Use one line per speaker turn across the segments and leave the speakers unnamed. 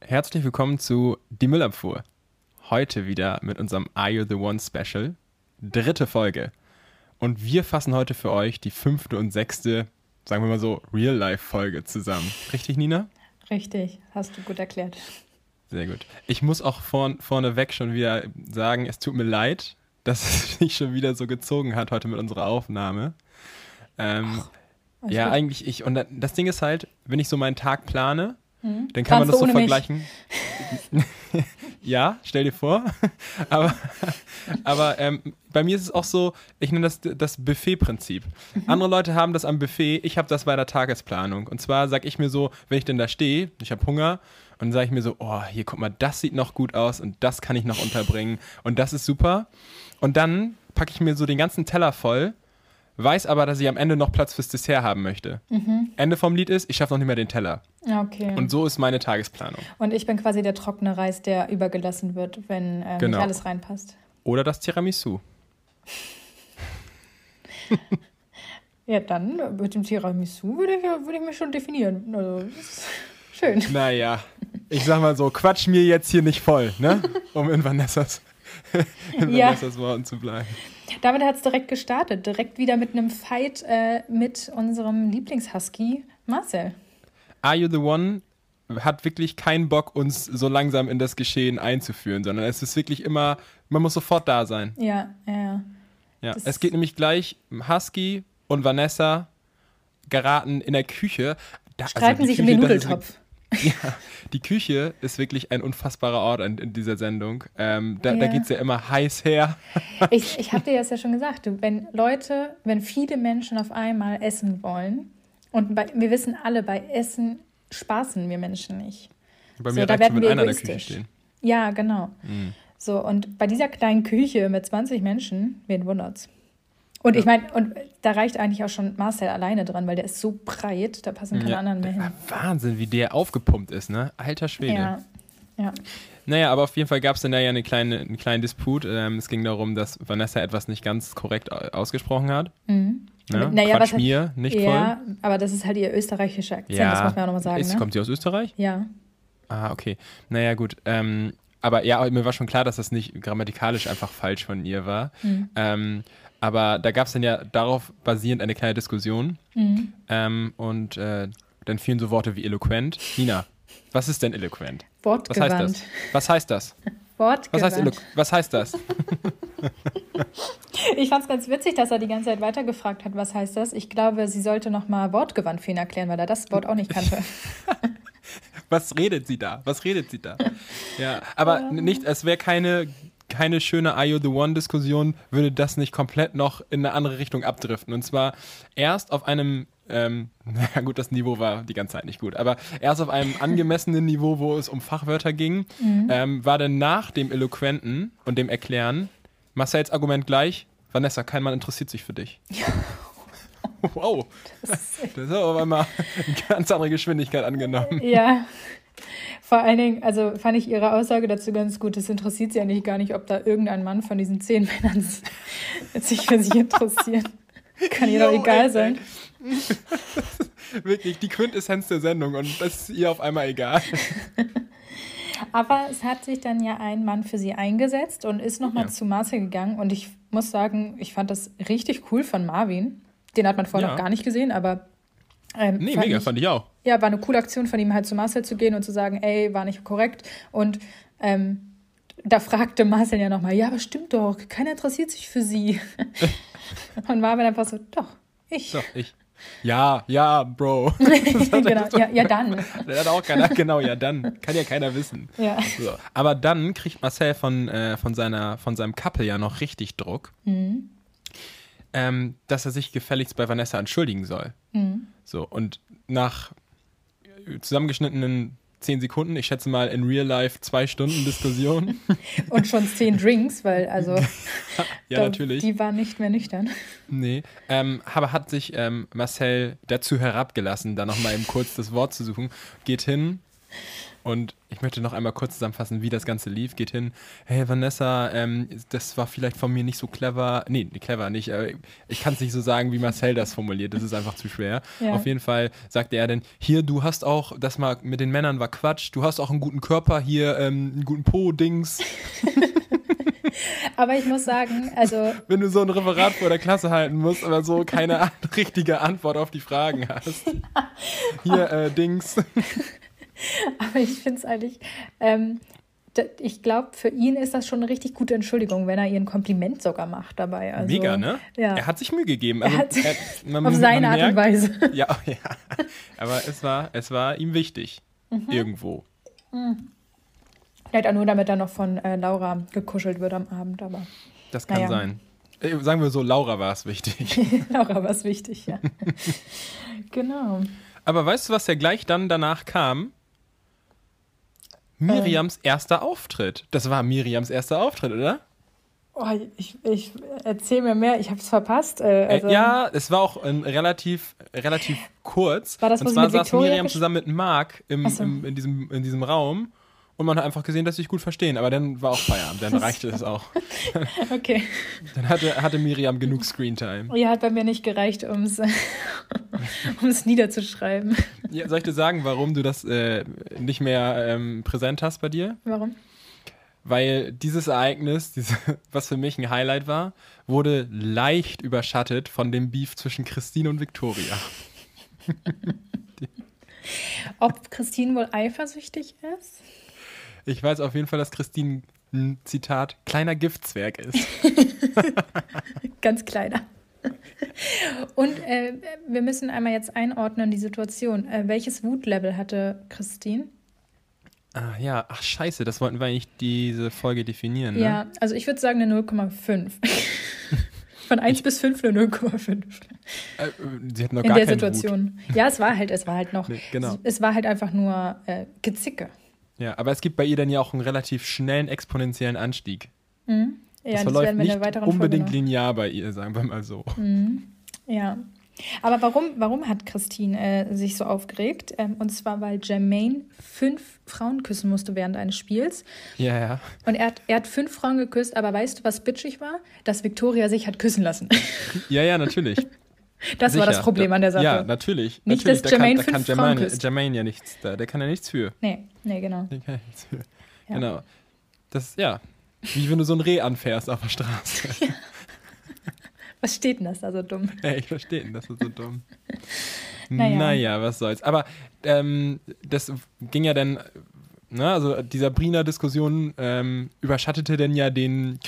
Herzlich willkommen zu Die Müllabfuhr. Heute wieder mit unserem Are You the One Special. Dritte Folge. Und wir fassen heute für euch die fünfte und sechste, sagen wir mal so, Real-Life-Folge zusammen. Richtig, Nina?
Richtig, hast du gut erklärt.
Sehr gut. Ich muss auch vorn, vorneweg schon wieder sagen, es tut mir leid, dass es sich schon wieder so gezogen hat heute mit unserer Aufnahme. Ähm, Ach, ja, gut. eigentlich ich. Und das Ding ist halt, wenn ich so meinen Tag plane, hm? dann kann Kannst man das so vergleichen. ja, stell dir vor. aber aber ähm, bei mir ist es auch so, ich nenne das das Buffet-Prinzip. Mhm. Andere Leute haben das am Buffet, ich habe das bei der Tagesplanung. Und zwar sage ich mir so, wenn ich denn da stehe, ich habe Hunger, und dann sage ich mir so, oh, hier guck mal, das sieht noch gut aus und das kann ich noch unterbringen und das ist super. Und dann packe ich mir so den ganzen Teller voll, weiß aber, dass ich am Ende noch Platz fürs Dessert haben möchte. Mhm. Ende vom Lied ist, ich schaffe noch nicht mehr den Teller.
Okay.
Und so ist meine Tagesplanung.
Und ich bin quasi der trockene Reis, der übergelassen wird, wenn äh, genau. nicht alles reinpasst.
Oder das Tiramisu.
ja, dann mit dem Tiramisu würde ich, würde ich mich schon definieren. Also, schön.
Naja, ich sag mal so, quatsch mir jetzt hier nicht voll, ne? Um in Vanessas, in ja. Vanessas Worten zu bleiben.
Damit hat es direkt gestartet. Direkt wieder mit einem Fight äh, mit unserem Lieblingshusky, Marcel.
Are You the One hat wirklich keinen Bock, uns so langsam in das Geschehen einzuführen, sondern es ist wirklich immer, man muss sofort da sein.
Ja, ja.
ja. es geht nämlich gleich, Husky und Vanessa geraten in der Küche.
Da, also Streiten also sich Küche, um den Nudeltopf.
Ja, die Küche ist wirklich ein unfassbarer Ort in, in dieser Sendung. Ähm, da ja. da geht es ja immer heiß her.
Ich, ich habe dir das ja schon gesagt. Wenn Leute, wenn viele Menschen auf einmal essen wollen, und bei, wir wissen alle, bei Essen spaßen wir Menschen nicht.
Bei mir so, da werden wir einer in der Küche stehen.
Ja, genau. Mhm. So, und bei dieser kleinen Küche mit 20 Menschen, wen wundert's? Und ich meine, und da reicht eigentlich auch schon Marcel alleine dran, weil der ist so breit, da passen keine ja, anderen mehr hin.
Wahnsinn, wie der aufgepumpt ist, ne? Alter Schwede.
Ja. ja.
Naja, aber auf jeden Fall gab es dann da ja eine kleine, einen kleinen Disput. Ähm, es ging darum, dass Vanessa etwas nicht ganz korrekt ausgesprochen hat. Mhm. Ja, naja, Quatsch was mir, nicht ja, voll. Ja,
aber das ist halt ihr österreichischer Akzent, ja. das muss man auch nochmal sagen. Ist,
ne? Kommt sie aus Österreich?
Ja.
Ah, okay. Naja, gut. Ähm, aber ja, mir war schon klar, dass das nicht grammatikalisch einfach falsch von ihr war. Mhm. Ähm, aber da gab es dann ja darauf basierend eine kleine Diskussion. Mhm. Ähm, und äh, dann fielen so Worte wie eloquent. Nina, was ist denn eloquent?
Wortgewandt.
Was heißt das? Was heißt das?
Wortgewandt.
Was heißt, was heißt das?
ich fand es ganz witzig, dass er die ganze Zeit weitergefragt hat, was heißt das? Ich glaube, sie sollte nochmal Wortgewandt für ihn erklären, weil er das Wort auch nicht kannte.
was redet sie da? Was redet sie da? Ja, aber ähm. nicht, es wäre keine keine schöne Are You the One-Diskussion, würde das nicht komplett noch in eine andere Richtung abdriften. Und zwar erst auf einem ähm, na gut, das Niveau war die ganze Zeit nicht gut, aber erst auf einem angemessenen Niveau, wo es um Fachwörter ging, mhm. ähm, war dann nach dem Eloquenten und dem Erklären Marcells Argument gleich, Vanessa, kein Mann interessiert sich für dich. Ja. Wow, das ist, das ist aber mal eine ganz andere Geschwindigkeit angenommen.
Ja, vor allen Dingen, also fand ich ihre Aussage dazu ganz gut. Es interessiert sie eigentlich gar nicht, ob da irgendein Mann von diesen zehn Männern sich für sie interessiert. Kann ihr doch egal ey, sein.
Wirklich, die Quintessenz der Sendung und das ist ihr auf einmal egal.
Aber es hat sich dann ja ein Mann für sie eingesetzt und ist nochmal ja. zu Marcel gegangen. Und ich muss sagen, ich fand das richtig cool von Marvin. Den hat man vorher ja. noch gar nicht gesehen, aber
ähm, nee, mega, ich, fand ich auch.
Ja, war eine coole Aktion von ihm halt zu Marcel zu gehen und zu sagen, ey, war nicht korrekt. Und ähm, da fragte Marcel ja nochmal, ja, aber stimmt doch, keiner interessiert sich für sie. und Marvin einfach so, doch, ich.
Doch, ich. Ja, ja, Bro.
genau, ja, ja, dann.
Der hat auch keiner, genau, ja, dann. Kann ja keiner wissen.
Ja.
So. Aber dann kriegt Marcel von, äh, von, seiner, von seinem Couple ja noch richtig Druck. Mhm ähm, dass er sich gefälligst bei Vanessa entschuldigen soll. Mhm. So, und nach zusammengeschnittenen zehn Sekunden, ich schätze mal in Real Life zwei Stunden Diskussion.
und schon zehn Drinks, weil also
ja, natürlich.
die waren nicht mehr nüchtern.
Nee, ähm, aber hat sich ähm, Marcel dazu herabgelassen, da nochmal eben kurz das Wort zu suchen, geht hin Und ich möchte noch einmal kurz zusammenfassen, wie das Ganze lief. Geht hin, hey Vanessa, ähm, das war vielleicht von mir nicht so clever. Nee, clever nicht. Äh, ich kann es nicht so sagen, wie Marcel das formuliert. Das ist einfach zu schwer.
Ja.
Auf jeden Fall sagte er dann, hier, du hast auch, das mal mit den Männern war Quatsch. Du hast auch einen guten Körper hier, ähm, einen guten Po-Dings.
Aber ich muss sagen, also
Wenn du so ein Referat vor der Klasse halten musst, aber so keine richtige Antwort auf die Fragen hast. Hier, äh, Dings.
Aber ich finde es eigentlich, ähm, ich glaube, für ihn ist das schon eine richtig gute Entschuldigung, wenn er ihr ein Kompliment sogar macht dabei. Also,
Mega, ne?
Ja.
Er hat sich Mühe gegeben.
Er
Also,
hat-
man-
Auf seine Art und
merkt-
Weise.
Ja, ja. Aber es war, es war ihm wichtig.
Mhm.
Irgendwo.
Vielleicht auch nur, damit er noch von äh, Laura gekuschelt wird am Abend, aber
Das kann
Naja.
sein. Äh, Sagen wir so, Laura war es wichtig.
Laura war es wichtig, ja. genau.
Aber weißt du, was ja gleich dann danach kam? Miriams erster Auftritt. Das war Miriams erster Auftritt, oder?
Oh, ich ich erzähl mir mehr, ich habe es verpasst. Äh, also,
äh, ja, es war auch ein relativ, relativ kurz.
War das,
Und zwar saß
Victoria
Miriam zusammen mit Marc im,
so.
im, in, diesem, in diesem Raum. Und man hat einfach gesehen, dass sie sich gut verstehen. Aber dann war auch Feierabend. Dann reichte es auch.
Okay.
Dann hatte, hatte Miriam genug Screentime.
Ja, hat bei mir nicht gereicht, um es niederzuschreiben.
Ja, soll ich dir sagen, warum du das äh, nicht mehr ähm, präsent hast bei dir?
Warum?
Weil dieses Ereignis, diese, was für mich ein Highlight war, wurde leicht überschattet von dem Beef zwischen Christine und Victoria.
Ob Christine wohl eifersüchtig ist?
Ich weiß auf jeden Fall, dass Christine ein Zitat kleiner Giftzwerg ist.
Ganz kleiner. Und äh, wir müssen einmal jetzt einordnen, die Situation. Äh, welches Wutlevel hatte Christine?
Ah ja, ach scheiße, das wollten wir eigentlich diese Folge definieren, ne?
Ja, also ich würde sagen eine 0,5. Von 1 bis 5 eine 0,5.
Äh, sie hat noch
In
gar
der
keinen Wut.
Situation. Ja, es war halt, es war halt noch,
Nee, genau.
es, es war halt einfach nur äh, Gezicke.
Ja, aber es gibt bei ihr dann ja auch einen relativ schnellen exponentiellen Anstieg.
Ja,
das
das
verläuft
der
nicht unbedingt linear bei ihr, sagen wir mal so.
noch. Ja. Aber warum, warum hat Christine äh, sich so aufgeregt? Ähm, und zwar, weil Jermaine fünf Frauen küssen musste während eines Spiels.
Ja, ja.
Und er hat, er hat fünf Frauen geküsst, aber weißt du, was bitchig war? Dass Victoria sich hat küssen lassen.
Ja, ja, natürlich.
Das war das
Sicher.
Problem an der Sache.
Ja, natürlich.
Nicht,
natürlich.
dass
da
Jermaine
kann, da kann Jermaine,
küsst.
Jermaine ja nichts da. Der kann ja nichts für.
Nee, nee, genau.
Der kann ja nichts für.
Ja.
Genau. Das, ja. Wie wenn du so ein Reh anfährst auf der Straße.
Was steht denn das da so dumm?
ja, ich verstehe, das ist so dumm.
Naja.
naja. was soll's. Aber ähm, das ging ja dann, ne, also die Sabrina-Diskussion ähm, überschattete dann ja den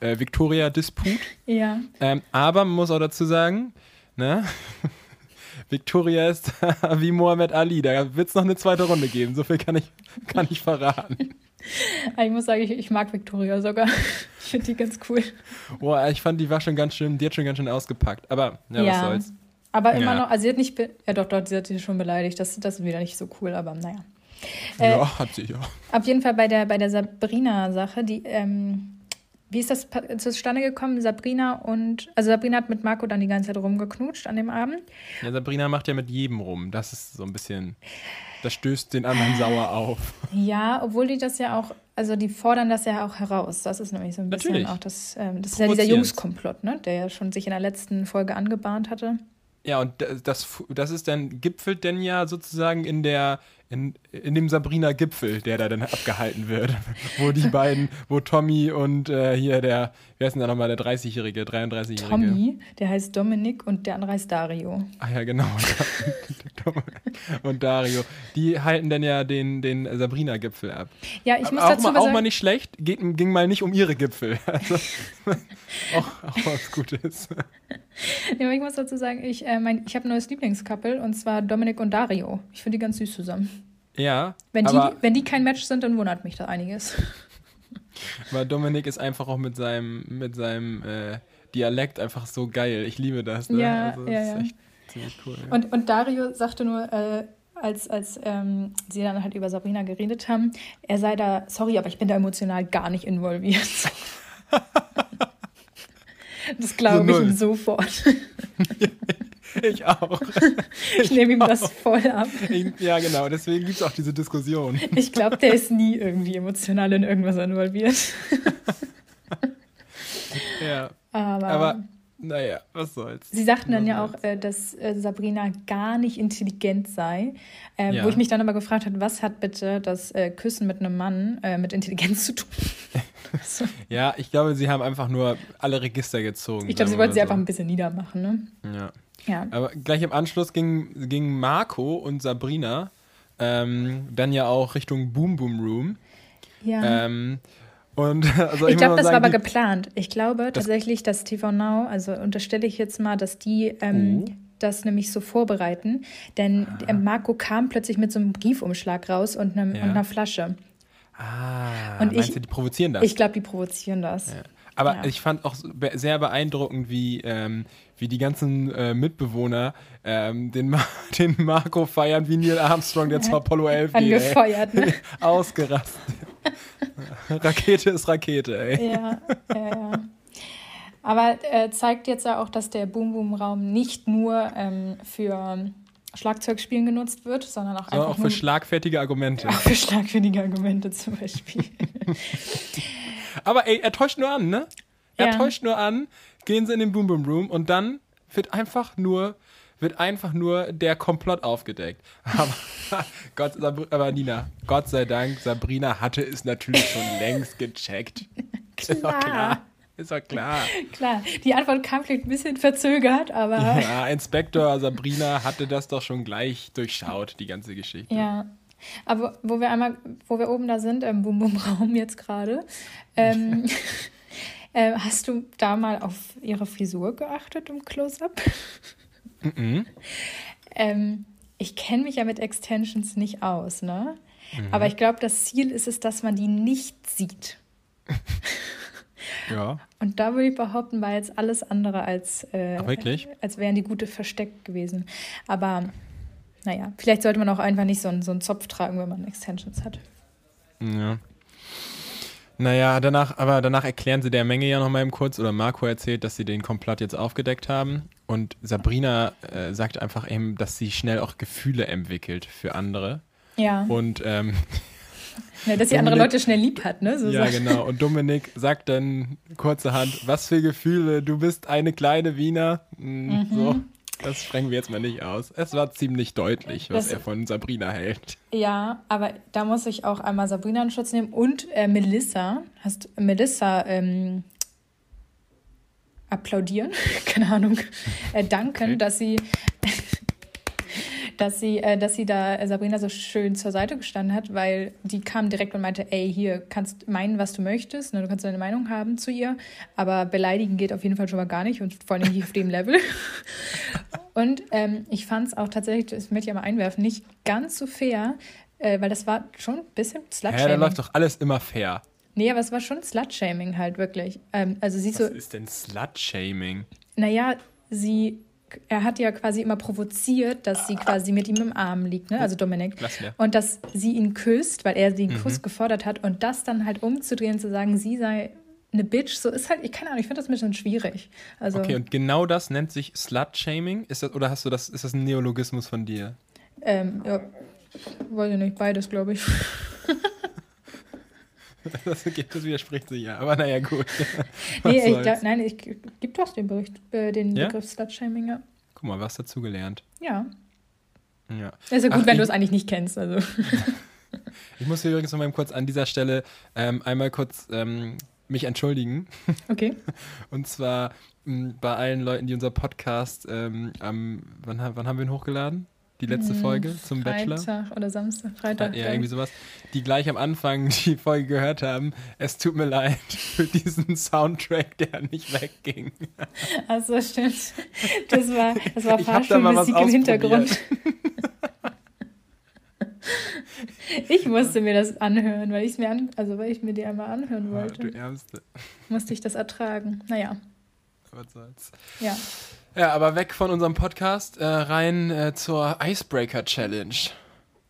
Christine-Victoria-Disput.
Ja.
Ähm, aber man muss auch dazu sagen, ne? Victoria ist wie Mohammed Ali. Da wird es noch eine zweite Runde geben. So viel kann ich, kann ich verraten.
Ich muss sagen, ich, ich mag Victoria sogar. Ich finde die ganz cool.
Boah, ich fand, die war schon ganz schön, die hat schon ganz schön ausgepackt. Aber, ja, was soll's.
Aber immer
Ja.
noch, also sie hat nicht, ja doch, doch, sie hat sie schon beleidigt. Das, das ist wieder nicht so cool, aber naja. Äh,
ja, hat sie ja.
Auf jeden Fall bei der, bei der Sabrina-Sache, die, ähm, wie ist das zustande gekommen? Sabrina und, also Sabrina hat mit Marco dann die ganze Zeit rumgeknutscht an dem Abend.
Ja, Sabrina macht ja mit jedem rum. Das ist so ein bisschen, das stößt den anderen sauer auf.
Ja, obwohl die das ja auch, also die fordern das ja auch heraus. Das ist nämlich so ein bisschen
Natürlich.
auch das, ähm, das ist ja dieser. Jungskomplott, ne? Der ja schon sich in der letzten Folge angebahnt hatte.
Ja, und das- das, das ist dann, gipfelt denn ja sozusagen in der, in, in dem Sabrina-Gipfel, der da dann abgehalten wird. wo die beiden, wo Tommy und äh, hier der, wer ist denn da nochmal, der 30-Jährige, 33-Jährige?
Tommy, der heißt Dominik und der andere heißt Dario.
Ah ja, genau. und Dario. Die halten dann ja den, den Sabrina-Gipfel ab.
Ja, ich muss
auch,
dazu
mal, auch
sagen,
mal nicht schlecht, geht, ging mal nicht um ihre Gipfel. Also, auch, auch was Gutes.
ja, aber ich muss dazu sagen, ich, äh, mein, ich habe ein neues Lieblingscouple und zwar Dominik und Dario. Ich finde die ganz süß zusammen.
Ja,
Wenn die, wenn die kein Match sind, dann wundert mich da einiges.
Aber Dominik ist einfach auch mit seinem, mit seinem äh, Dialekt einfach so geil. Ich liebe das. Ne?
Ja,
also,
ja,
das
ja.
echt ziemlich cool. Ja.
Und, und Dario sagte nur, äh, als, als ähm, sie dann halt über Sabrina geredet haben, er sei da, sorry, aber ich bin da emotional gar nicht involviert. das glaube
So
ich ihm sofort.
Ich auch.
Ich nehme ihm das voll ab.
Ja, genau, deswegen gibt es auch diese Diskussion.
Ich glaube, der ist nie irgendwie emotional in irgendwas involviert.
Ja.
Aber,
Aber naja, was soll's.
sie sagten dann ja auch, äh, dass äh, Sabrina gar nicht intelligent sei. Äh,
Ja.
Wo ich mich dann aber gefragt habe, was hat bitte das äh, Küssen mit einem Mann äh, mit Intelligenz zu tun? so.
Ja, ich glaube, sie haben einfach nur alle Register gezogen.
Ich glaube, sie wollten sie
mal
einfach ein bisschen niedermachen. Ne?
so. Ja.
Ja.
Aber gleich im Anschluss ging, ging Marco und Sabrina ähm, dann ja auch Richtung Boom Boom Room.
ja.
Ähm, und also
ich
muss
glaube, das war
sagen,
aber
die-
geplant. Ich glaube tatsächlich, dass TV Now, also unterstelle ich jetzt mal, dass die ähm,
Oh.
das nämlich so vorbereiten. Denn
Ah.
äh, Marco kam plötzlich mit so einem Briefumschlag raus und, einem,
Ja.
und einer Flasche.
Ah,
Und
meinst
ich-
du, die provozieren das?
Ich glaube, die provozieren das.
Ja. Aber
Ja.
ich fand auch sehr beeindruckend, wie, ähm, wie die ganzen äh, Mitbewohner ähm, den, Ma den Marco feiern, wie Neil Armstrong, der zu Apollo 11 geht. Ey.
Angefeuert, ne?
Ausgerastet. Rakete ist Rakete, ey.
ja, ja, ja. Aber äh, zeigt jetzt ja auch, dass der Boom Boom Raum nicht nur ähm, für Schlagzeugspielen genutzt wird, sondern auch
Sondern
einfach
auch für
nur
schlagfertige Argumente.
auch für schlagwürdige Argumente zum Beispiel.
Aber ey, er täuscht nur an, ne? Er
Ja.
täuscht nur an, gehen sie in den Boom Boom Room und dann wird einfach nur wird einfach nur der Komplott aufgedeckt. Aber, Gott, aber Nina, Gott sei Dank, Sabrina hatte es natürlich schon längst gecheckt. Ist doch klar. Ist doch klar.
Klar, die Antwort kam vielleicht ein bisschen verzögert, aber ja.
Ja, Inspektor Sabrina hatte das doch schon gleich durchschaut, die ganze Geschichte.
Aber wo wir einmal, wo wir oben da sind, im Boom Boom Raum jetzt gerade, ähm, äh, hast du da mal auf ihre Frisur geachtet im Close-Up?
Mhm.
Ähm, ich kenne mich ja mit Extensions nicht aus, ne?
Mhm.
Aber ich glaube, das Ziel ist es, dass man die nicht sieht.
Ja.
Und da würde ich behaupten, war jetzt alles andere als, äh, als wären die gute versteckt gewesen. Aber naja, vielleicht sollte man auch einfach nicht so einen, so einen Zopf tragen, wenn man Extensions hat.
Ja. Naja, danach, aber danach erklären sie der Menge ja noch mal eben kurz, oder Marco erzählt, dass sie den Komplott jetzt aufgedeckt haben. Und Sabrina äh, sagt einfach eben, dass sie schnell auch Gefühle entwickelt für andere.
Ja,
Und ähm,
ja dass sie andere Leute schnell lieb hat, ne? So
ja,
sagt-
genau. Und Dominik sagt dann kurzerhand, was für Gefühle, du bist eine kleine Wiener. Mm, So, das sprengen wir jetzt mal nicht aus. Es war ziemlich deutlich, was
Das-
er von Sabrina hält.
Ja, aber da muss ich auch einmal Sabrina in Schutz nehmen und äh, Melissa. Hast Melissa ähm, applaudieren, keine Ahnung, äh, danken,
Okay.
dass sie, dass sie, äh, dass sie da äh, Sabrina so schön zur Seite gestanden hat, weil die kam direkt und meinte, ey, hier kannst meinen, was du möchtest, ne, du kannst deine Meinung haben zu ihr, aber beleidigen geht auf jeden Fall schon mal gar nicht und vor allem nicht auf dem Level. Und ähm, ich fand es auch tatsächlich, das möchte ich aber einwerfen, nicht ganz so fair, äh, weil das war schon ein bisschen
Hä, da
Slut-Shaming.
läuft doch alles immer fair.
nee, aber es war schon Slut-Shaming halt wirklich. Ähm, also sie
Was
so,
ist denn Slut-Shaming?
naja, sie, er hat ja quasi immer provoziert, dass sie quasi mit ihm im Arm liegt, ne? also Dominik. Und dass sie ihn küsst, weil er den
Mhm.
Kuss gefordert hat und das dann halt umzudrehen, zu sagen, sie sei eine Bitch, so ist halt, ich keine Ahnung, ich finde das ein bisschen schwierig. Also,
Okay, und genau das nennt sich Slut-Shaming? Ist das, oder hast du das, ist das ein Neologismus von dir?
ähm, ja, weiß ich nicht, beides, glaube ich.
Das, das widerspricht sich ja, aber naja, gut.
Nee, ich, glaub, nein, ich gibt doch den Bericht, äh, den
Ja?
Begriff Slutshaming, ja.
Guck mal, was dazugelernt.
Ja.
Ja.
ist ja gut,
Ach,
wenn du es eigentlich nicht kennst. Also.
Ich muss hier übrigens noch mal kurz an dieser Stelle ähm, einmal kurz ähm, mich entschuldigen.
Okay.
Und zwar mh, bei allen Leuten, die unser Podcast ähm, am, wann, wann haben wir ihn hochgeladen? Die letzte Folge zum Bachelor?
Freitag oder Samstag, Freitag.
Ja, irgendwie sowas. Die gleich am Anfang die Folge gehört haben. Es tut mir leid für diesen Soundtrack, der nicht wegging.
Achso, stimmt. Das war, das war
hab da
im. Hintergrund. Ich musste mir das anhören, weil ich mir an, also weil ich mir die einmal anhören wollte.
du Ärmste.
Musste ich das ertragen. Naja,
Was soll's.
ja.
Ja, aber weg von unserem Podcast, äh, rein äh, zur Icebreaker Challenge.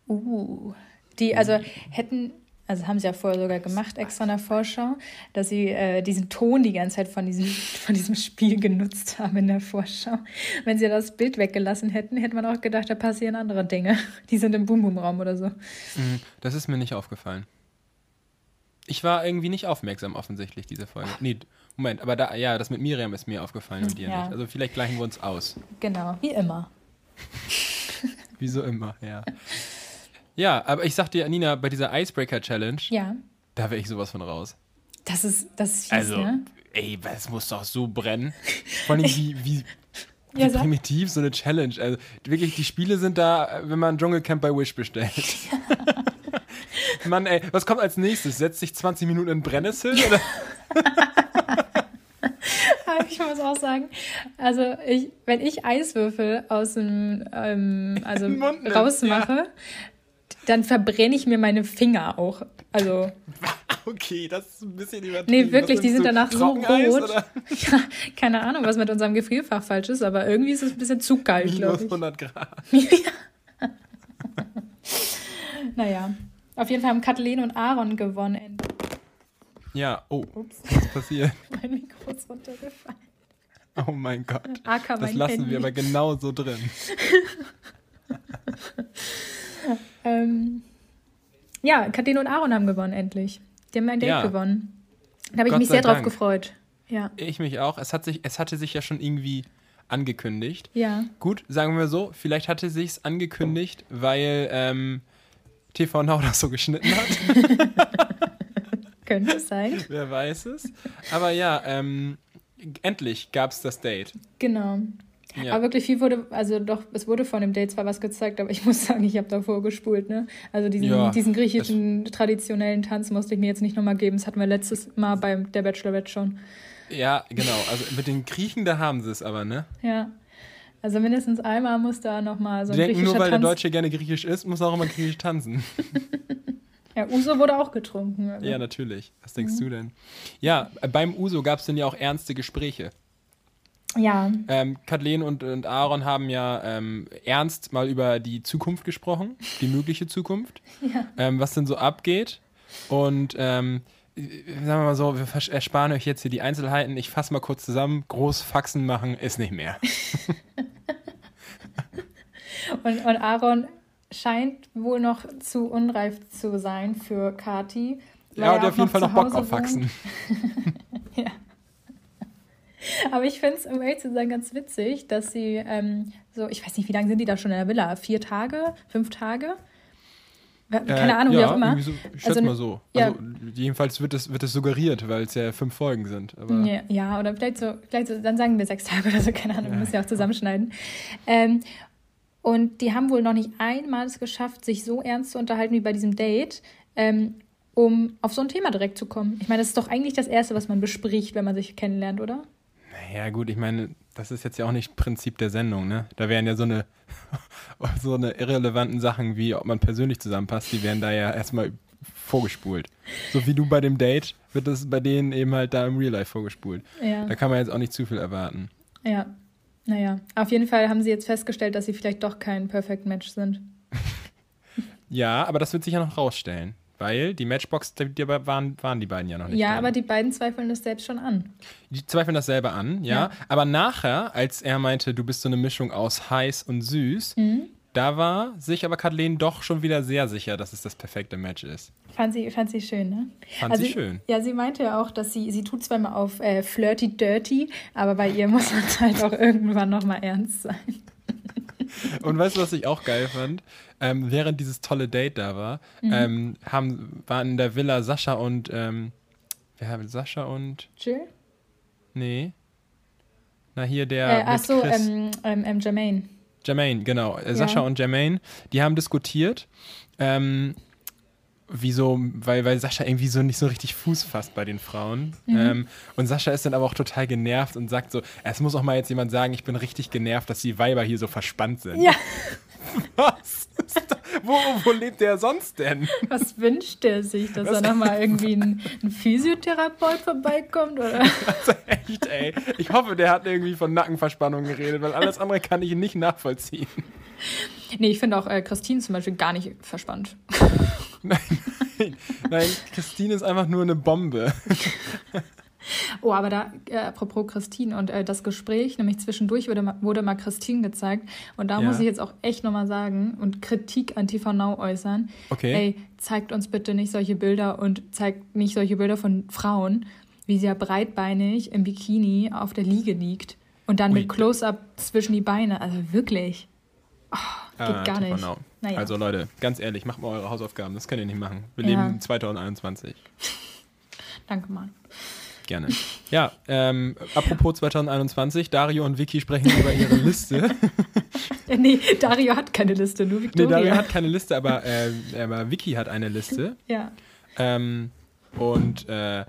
Uh. Die, also hätten, also haben sie ja vorher sogar gemacht, extra in der Vorschau, dass sie äh, diesen Ton die ganze Zeit von diesem, von diesem Spiel genutzt haben in der Vorschau. Wenn sie das Bild weggelassen hätten, hätte man auch gedacht, da passieren andere Dinge. Die sind im Boom-Boom-Raum oder so.
Mhm, das ist mir nicht aufgefallen. Ich war irgendwie nicht aufmerksam, offensichtlich, diese Folge. Nee, Moment, aber da, ja, das mit Miriam ist mir aufgefallen und dir
Ja.
nicht. Also vielleicht gleichen wir uns aus.
Genau, wie immer.
Wie so immer, ja. Ja, aber ich sag dir, Nina, bei dieser Icebreaker Challenge,
Ja,
da wäre ich sowas von raus.
das ist, das ist fies,
Also,
ne?
ey, es muss doch so brennen. Vor allem, wie, wie, wie
Ja,
primitiv so eine Challenge. Also wirklich, die Spiele sind da, wenn man Dschungelcamp bei Wish bestellt. Mann, ey, was kommt als nächstes? Setzt sich 20 Minuten in Brennnessel? Oder?
Ich muss auch sagen, also ich, wenn ich Eiswürfel aus dem, ähm, also
Mund
rausmache, dann verbrenne ich mir meine Finger auch. Also,
Okay, das ist ein bisschen übertrieben.
nee, wirklich, die sind danach so rot. Ja, keine Ahnung, was mit unserem Gefrierfach falsch ist, aber irgendwie ist es ein bisschen zu kalt, glaube ich.
100 Grad.
Naja, auf jeden Fall haben Kathleen und Aaron gewonnen.
Ja, oh,
Ups,
was ist passiert?
mein Mikro ist runtergefallen.
Oh mein Gott.
AK
Das
mein
lassen
Handy.
wir aber genau so drin.
Ähm, ja, Kathleen und Aaron haben gewonnen, endlich. Die haben ein Date
Ja.
gewonnen. Da habe ich
Gott
mich sehr drauf
Dank.
gefreut. Ja,
Ich mich auch. Es, hat sich, es hatte sich ja schon irgendwie angekündigt.
ja.
Gut, sagen wir so, vielleicht hatte sich's angekündigt, weil ähm, TV Now das so geschnitten hat.
Könnte es sein.
Wer weiß es. Aber ja, ähm, endlich gab's das Date.
Genau.
Ja.
Aber wirklich viel wurde, also doch, es wurde von dem Date zwar was gezeigt, aber ich muss sagen, ich habe davor gespult, ne? Also diesen,
Ja,
diesen griechischen traditionellen Tanz musste ich mir jetzt nicht nochmal geben. Das hatten wir letztes Mal bei der Bachelorette schon.
ja, genau. Also mit den Griechen, da haben sie es aber, ne?
Ja. Also mindestens einmal muss da nochmal so
Die
ein
denken
griechischer
nur, weil der
Tanz.
Deutsche gerne griechisch ist, muss auch immer griechisch tanzen.
ja, Uso wurde auch getrunken. Also.
Ja, natürlich. Was denkst du denn? Ja, beim Uso gab's dann ja auch ernste Gespräche.
ja,
Ähm, Kathleen und, und Aaron haben ja ähm, ernst mal über die Zukunft gesprochen, die mögliche Zukunft,
Ja.
ähm, was denn so abgeht. Und ähm, äh, sagen wir mal so, wir ersparen euch jetzt hier die Einzelheiten. Ich fasse mal kurz zusammen. Groß Faxen machen ist nicht mehr.
Und, und Aaron scheint wohl noch zu unreif zu sein für Kati.
Ja, und auf jeden Fall noch Bock auf Faxen.
wohnt. Ja. Aber ich finde es, um ehrlich zu sein, ganz witzig, dass sie ähm, so, ich weiß nicht, wie lange sind die da schon in der Villa? Vier Tage? Fünf Tage? Keine
Äh,
Ahnung,
ja,
wie auch immer.
So, ich schätze
Also,
mal so.
ja.
Also, jedenfalls wird es, wird es suggeriert, weil es ja fünf Folgen sind. Aber
Ja, ja, oder vielleicht so, vielleicht so, dann sagen wir sechs Tage oder so, keine Ahnung, wir müssen ja auch zusammenschneiden. Ähm, und die haben wohl noch nicht einmal es geschafft, sich so ernst zu unterhalten wie bei diesem Date, ähm, um auf so ein Thema direkt zu kommen. Ich meine, das ist doch eigentlich das Erste, was man bespricht, wenn man sich kennenlernt, oder?
Naja, gut, ich meine, das ist jetzt ja auch nicht Prinzip der Sendung, ne? Da wären ja so eine, so eine irrelevanten Sachen, wie ob man persönlich zusammenpasst, die werden da ja erstmal vorgespult. So wie du bei dem Date, wird das bei denen eben halt da im Real Life vorgespult.
Ja.
Da kann man jetzt auch nicht zu viel erwarten.
Ja. Naja, auf jeden Fall haben sie jetzt festgestellt, dass sie vielleicht doch kein Perfect Match sind.
Ja, aber das wird sich ja noch rausstellen. Weil die Matchbox, die, die waren, waren die beiden ja noch nicht.
ja,
dran.
aber die beiden zweifeln das selbst schon an.
Die zweifeln das selber an, ja.
Ja.
Aber nachher, als er meinte, du bist so eine Mischung aus heiß und süß,
Mhm.
Da war sich aber Kathleen doch schon wieder sehr sicher, dass es das perfekte Match ist.
Fand sie, fand sie schön, ne?
Fand sie schön.
Ja, sie meinte ja auch, dass sie, sie tut zwar immer auf äh, flirty dirty, aber bei ihr muss man halt auch irgendwann nochmal ernst sein.
Und weißt du, was ich auch geil fand? Ähm, während dieses tolle Date da war,
Mhm.
ähm, haben, waren in der Villa Sascha und, ähm, wer haben Sascha und,
Jill?
nee, na hier der
äh, ach so, ähm, ähm, ähm, Jermaine.
Jermaine, genau. Äh, Sascha und Jermaine, die haben diskutiert, ähm, wieso, weil, weil Sascha irgendwie so nicht so richtig Fuß fasst bei den Frauen.
Mhm.
Ähm, und Sascha ist dann aber auch total genervt und sagt so, es muss auch mal jetzt jemand sagen, ich bin richtig genervt, dass die Weiber hier so verspannt sind.
Ja,
Was? Ist wo, wo lebt der sonst denn?
was wünscht er sich, dass
Was-
da nochmal irgendwie ein, ein Physiotherapeut vorbeikommt? Oder?
Also echt, ey. Ich hoffe, der hat irgendwie von Nackenverspannung geredet, weil alles andere kann ich nicht nachvollziehen.
Nee, ich finde auch äh, Christine zum Beispiel gar nicht verspannt.
Nein. Nein, Christine ist einfach nur eine Bombe.
Oh, aber da, äh, apropos Christine und äh, das Gespräch, nämlich zwischendurch wurde, wurde mal Christine gezeigt. Und da
Ja.
muss ich jetzt auch echt nochmal sagen und Kritik an TV Now äußern.
Okay.
Ey, zeigt uns bitte nicht solche Bilder und zeigt nicht solche Bilder von Frauen, wie sie ja breitbeinig im Bikini auf der Liege liegt. Und dann
Ui.
mit Close-Up zwischen die Beine. Also wirklich. Oh, geht
Ah,
gar nicht. Naja.
Also Leute, ganz ehrlich, macht mal eure Hausaufgaben. Das könnt ihr nicht machen. Wir
Ja.
leben in 2021.
Danke, Mann.
Gerne. Ja, ähm, apropos 2021, Dario und Vicky sprechen über ihre Liste.
Nee, Dario hat keine Liste, nur
nee,
Victoria.
Dario hat keine Liste, aber, äh, aber Vicky hat eine Liste.
ja.
Ähm, und äh,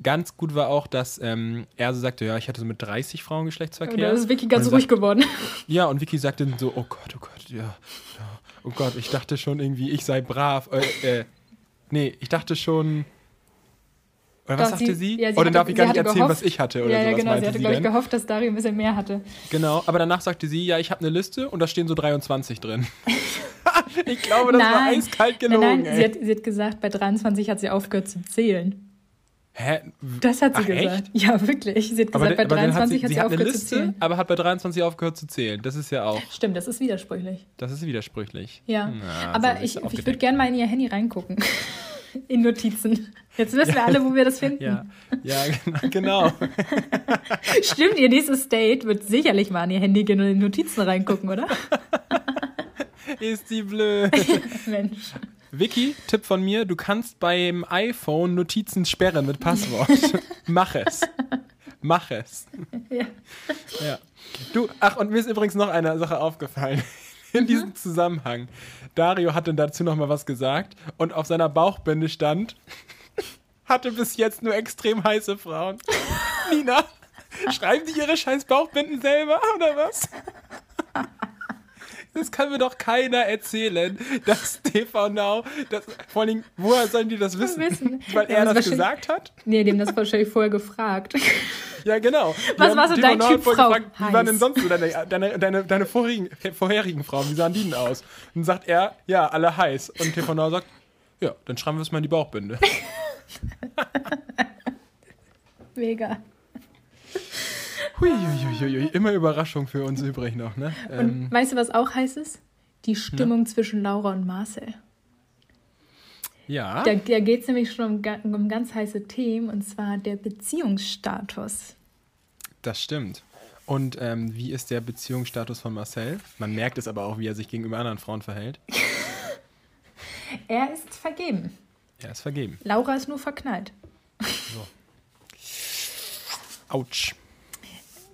ganz gut war auch, dass ähm, er so sagte, ja, ich hatte so mit 30 Frauen
Und
Geschlechtsverkehr.
da ist Vicky ganz ruhig
sagt-
geworden.
Ja, und Vicky sagte dann so, oh Gott, oh Gott, ja, ja, oh Gott, ich dachte schon irgendwie, ich sei brav. Äh, äh, nee, ich dachte schon. Oder was
Doch,
sagte sie?
ja, sie
oder
hatte-
darf ich gar
sie
nicht erzählen,
gehofft-
was ich hatte? Oder
ja, ja, genau. Sie hatte,
sie
glaube ich, gehofft, dass Dario ein bisschen mehr hatte.
Genau, aber danach sagte sie, ja, ich habe eine Liste und da stehen so 23 drin. ich glaube, das war
Nein.
eiskalt gelogen.
Nein, nein, sie hat, sie hat gesagt, bei 23 hat sie aufgehört zu zählen.
Hä?
Das hat sie
Ach,
gesagt.
echt?
Ja, wirklich. Sie hat gesagt, bei
aber hat
23
sie,
hat
sie
sie,
hat eine
aufgehört zu
Liste,
zählen.
aber hat bei 23 aufgehört zu zählen. Das ist ja auch,
Stimmt, das ist widersprüchlich.
das ist widersprüchlich.
Ja.
Na,
aber
so
ich,
sie
ich würde gerne mal in ihr Handy reingucken. In Notizen. Jetzt wissen wir alle, wo wir das finden.
Ja, ja genau. genau.
Stimmt, ihr nächstes Date wird sicherlich mal an ihr Handy gehen und in Notizen reingucken, oder?
ist die blöd.
Mensch.
Vicky, Tipp von mir, du kannst beim iPhone Notizen sperren mit Passwort. Mach es. Mach es.
Ja.
Ja. Du, ach, und mir ist übrigens noch eine Sache aufgefallen. In diesem Zusammenhang. Dario hatte dazu noch mal was gesagt und auf seiner Bauchbinde stand, hatte bis jetzt nur extrem heiße Frauen. Nina, schreiben die ihre scheiß Bauchbinden selber, oder was? Das kann mir doch keiner erzählen, dass TV Now, das, vor allen Dingen, woher sollen die das wissen?
Wissen.
Weil
Ja,
er
das
gesagt hat?
Nee, dem das wahrscheinlich vorher gefragt.
Ja, genau. Die
Was
haben-
war so
die
dein
Frau
Typ Frau?
gefragt, Wie waren denn sonst so deine, deine, deine, deine vorherigen, vorherigen Frauen? Wie sahen die denn aus? Und dann sagt er, ja, alle heiß. Und TV Now sagt, ja, dann schreiben wir es mal in die Bauchbinde.
Mega.
Hui, hui, hui, hui. Immer Überraschung für uns übrig noch, ne?
Und
Ähm,
weißt du, was auch heiß ist? Die Stimmung zwischen Laura und Marcel.
ja.
Da, da geht es nämlich schon um, um ganz heiße Themen, und zwar der Beziehungsstatus.
Das stimmt. Und ähm, wie ist der Beziehungsstatus von Marcel? Man merkt es aber auch, wie er sich gegenüber anderen Frauen verhält.
Er ist vergeben.
Er ist vergeben.
Laura ist nur verknallt.
Autsch.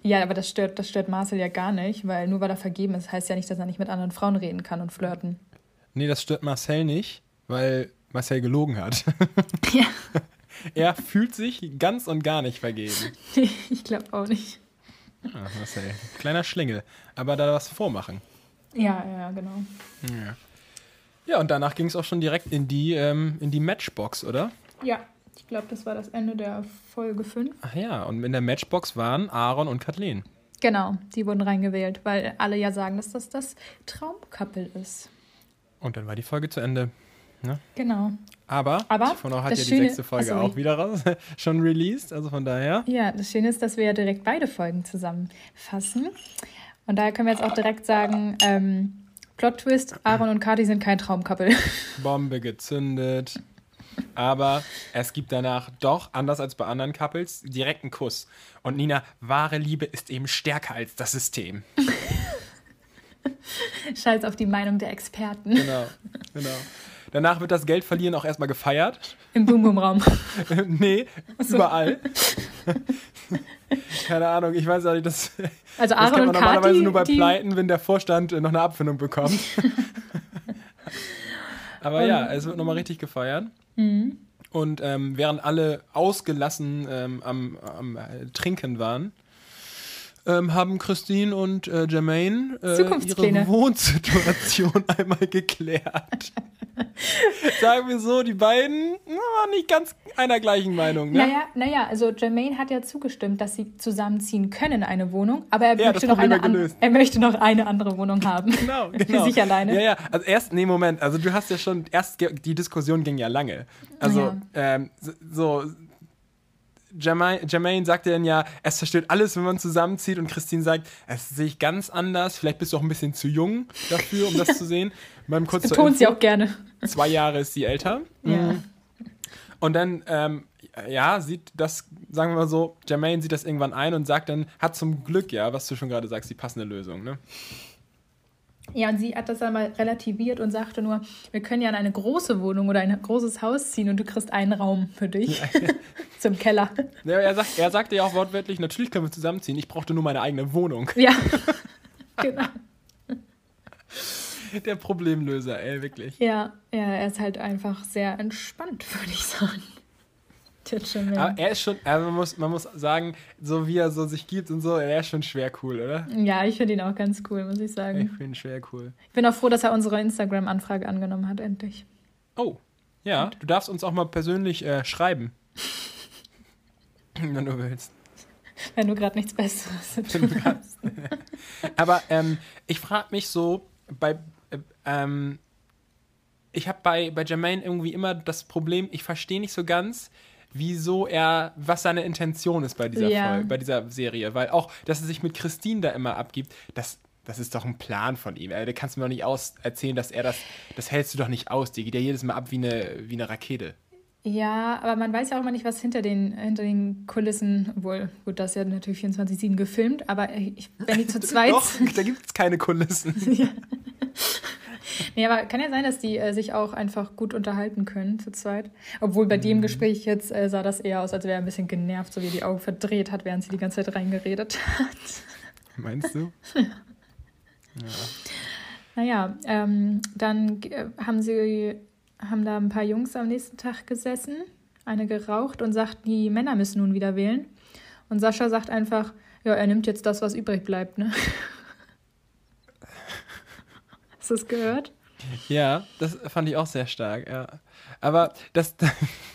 Ja, aber das stört, das stört Marcel ja gar nicht, weil nur weil er vergeben ist, heißt ja nicht, dass er nicht mit anderen Frauen reden kann und flirten.
Nee, das stört Marcel nicht, weil Marcel gelogen hat.
Ja.
er fühlt sich ganz und gar nicht vergeben.
ich glaube auch nicht.
Ah, Marcel, kleiner Schlingel. Aber da was vormachen.
Ja, ja, genau.
Ja, ja und danach ging es auch schon direkt in die, ähm, in die Matchbox, oder?
Ja, ich glaube, das war das Ende der Folge 5.
Ach ja, und in der Matchbox waren Aaron und Kathleen.
Genau, die wurden reingewählt, weil alle ja sagen, dass das das Traumkappel ist.
Und dann war die Folge zu Ende.
Genau.
Aber,
Aber
von hat ja
das
die
Schöne-
sechste Folge
sorry.
auch wieder raus, schon released. Also von daher.
Ja, das Schöne ist, dass wir ja direkt beide Folgen zusammenfassen. Und daher können wir jetzt auch direkt sagen, ähm, Plot Twist, Aaron und Kati sind kein Traumkappel.
Bombe gezündet. Aber es gibt danach doch, anders als bei anderen Couples, direkt einen Kuss. Und Nina, wahre Liebe ist eben stärker als das System.
Scheiß auf die Meinung der Experten
Genau, genau. Danach wird das Geld verlieren auch erstmal gefeiert.
im Boom Boom Raum.
nee, überall. Keine Ahnung, ich weiß auch nicht, das,
Also
das kennt man normalerweise
Kati,
nur bei
die,
Pleiten, wenn der Vorstand äh, noch eine Abfindung bekommt. Aber ja, es wird nochmal richtig gefeiert. Und ähm, während alle ausgelassen ähm, am, am äh, Trinken waren, ähm, haben Christine und äh, Jermaine äh, ihre. Wohnsituation einmal geklärt. Sagen wir so, die beiden na, nicht ganz einer gleichen Meinung. Ne?
Naja, naja, also Jermaine hat ja zugestimmt, dass sie zusammenziehen können, eine Wohnung, aber er,
Ja,
möchte, noch eine an, er möchte noch eine andere Wohnung haben.
Genau, genau.
Für sich alleine.
Ja, ja. Also erst, nee, Moment. Also du hast ja schon, erst, die Diskussion ging ja lange. Also,
Ja.
ähm, so, Jermaine, Jermaine sagte dann ja, es zerstört alles, wenn man zusammenzieht. Und Christine sagt, es sehe ich ganz anders. Vielleicht bist du auch ein bisschen zu jung dafür, um das zu sehen. Beim kurz zur
Betont sie auch gerne.
Zwei Jahre ist sie älter.
Ja.
Und dann, ähm, ja, sieht das, sagen wir mal so, Jermaine sieht das irgendwann ein und sagt dann, hat zum Glück, ja, was du schon gerade sagst, die passende Lösung, ne?
Ja, und sie hat das dann mal relativiert und sagte nur, wir können ja in eine große Wohnung oder ein großes Haus ziehen und du kriegst einen Raum für dich zum Keller.
Ja, er, sagt, er sagte ja auch wortwörtlich, natürlich können wir zusammenziehen, ich brauchte nur meine eigene Wohnung.
Ja, genau.
Der Problemlöser, ey, wirklich.
Ja, ja, er ist halt einfach sehr entspannt, würde ich sagen. Der Jermaine.
Aber er ist schon, also man muss, man muss sagen, so wie er so sich gibt und so, er ist schon schwer cool, oder?
Ja, ich finde ihn auch ganz cool, muss ich
Ich
sagen.
finde ihn schwer cool.
Ich bin auch froh, dass er unsere Instagram-Anfrage angenommen hat, endlich.
Oh, ja, du darfst uns auch mal persönlich äh, schreiben. Wenn du willst.
Wenn du gerade nichts Besseres zu tun hast.
Aber ähm, ich frage mich so, bei, äh, ähm, ich habe bei, bei Jermaine irgendwie immer das Problem, ich verstehe nicht so ganz, wieso er, was seine Intention ist bei dieser
Ja.
Folge, bei dieser Serie. Weil auch, dass er sich mit Christine da immer abgibt, das, das ist doch ein Plan von ihm. Ey. Da kannst du mir doch nicht aus erzählen, dass er das, das hältst du doch nicht aus. Die geht ja jedes Mal ab wie eine, wie eine Rakete.
Ja, aber man weiß ja auch immer nicht, was hinter den, hinter den Kulissen, obwohl, gut, das ist ja natürlich 24-7 gefilmt, aber ich, wenn die zu zweit.
Doch, da gibt es keine Kulissen.
Nee, aber kann ja sein, dass die äh, sich auch einfach gut unterhalten können zu zweit. Obwohl bei
Mhm.
dem Gespräch jetzt äh, sah das eher aus, als wäre er ein bisschen genervt, so wie er die Augen verdreht hat, während sie die ganze Zeit reingeredet hat.
Meinst du?
Naja, ähm, dann äh, haben sie, haben da ein paar Jungs am nächsten Tag gesessen, eine geraucht und sagt, die Männer müssen nun wieder wählen. Und Sascha sagt einfach, ja, er nimmt jetzt das, was übrig bleibt, ne? Hast du es gehört?
Ja, das fand ich auch sehr stark, ja. Aber das,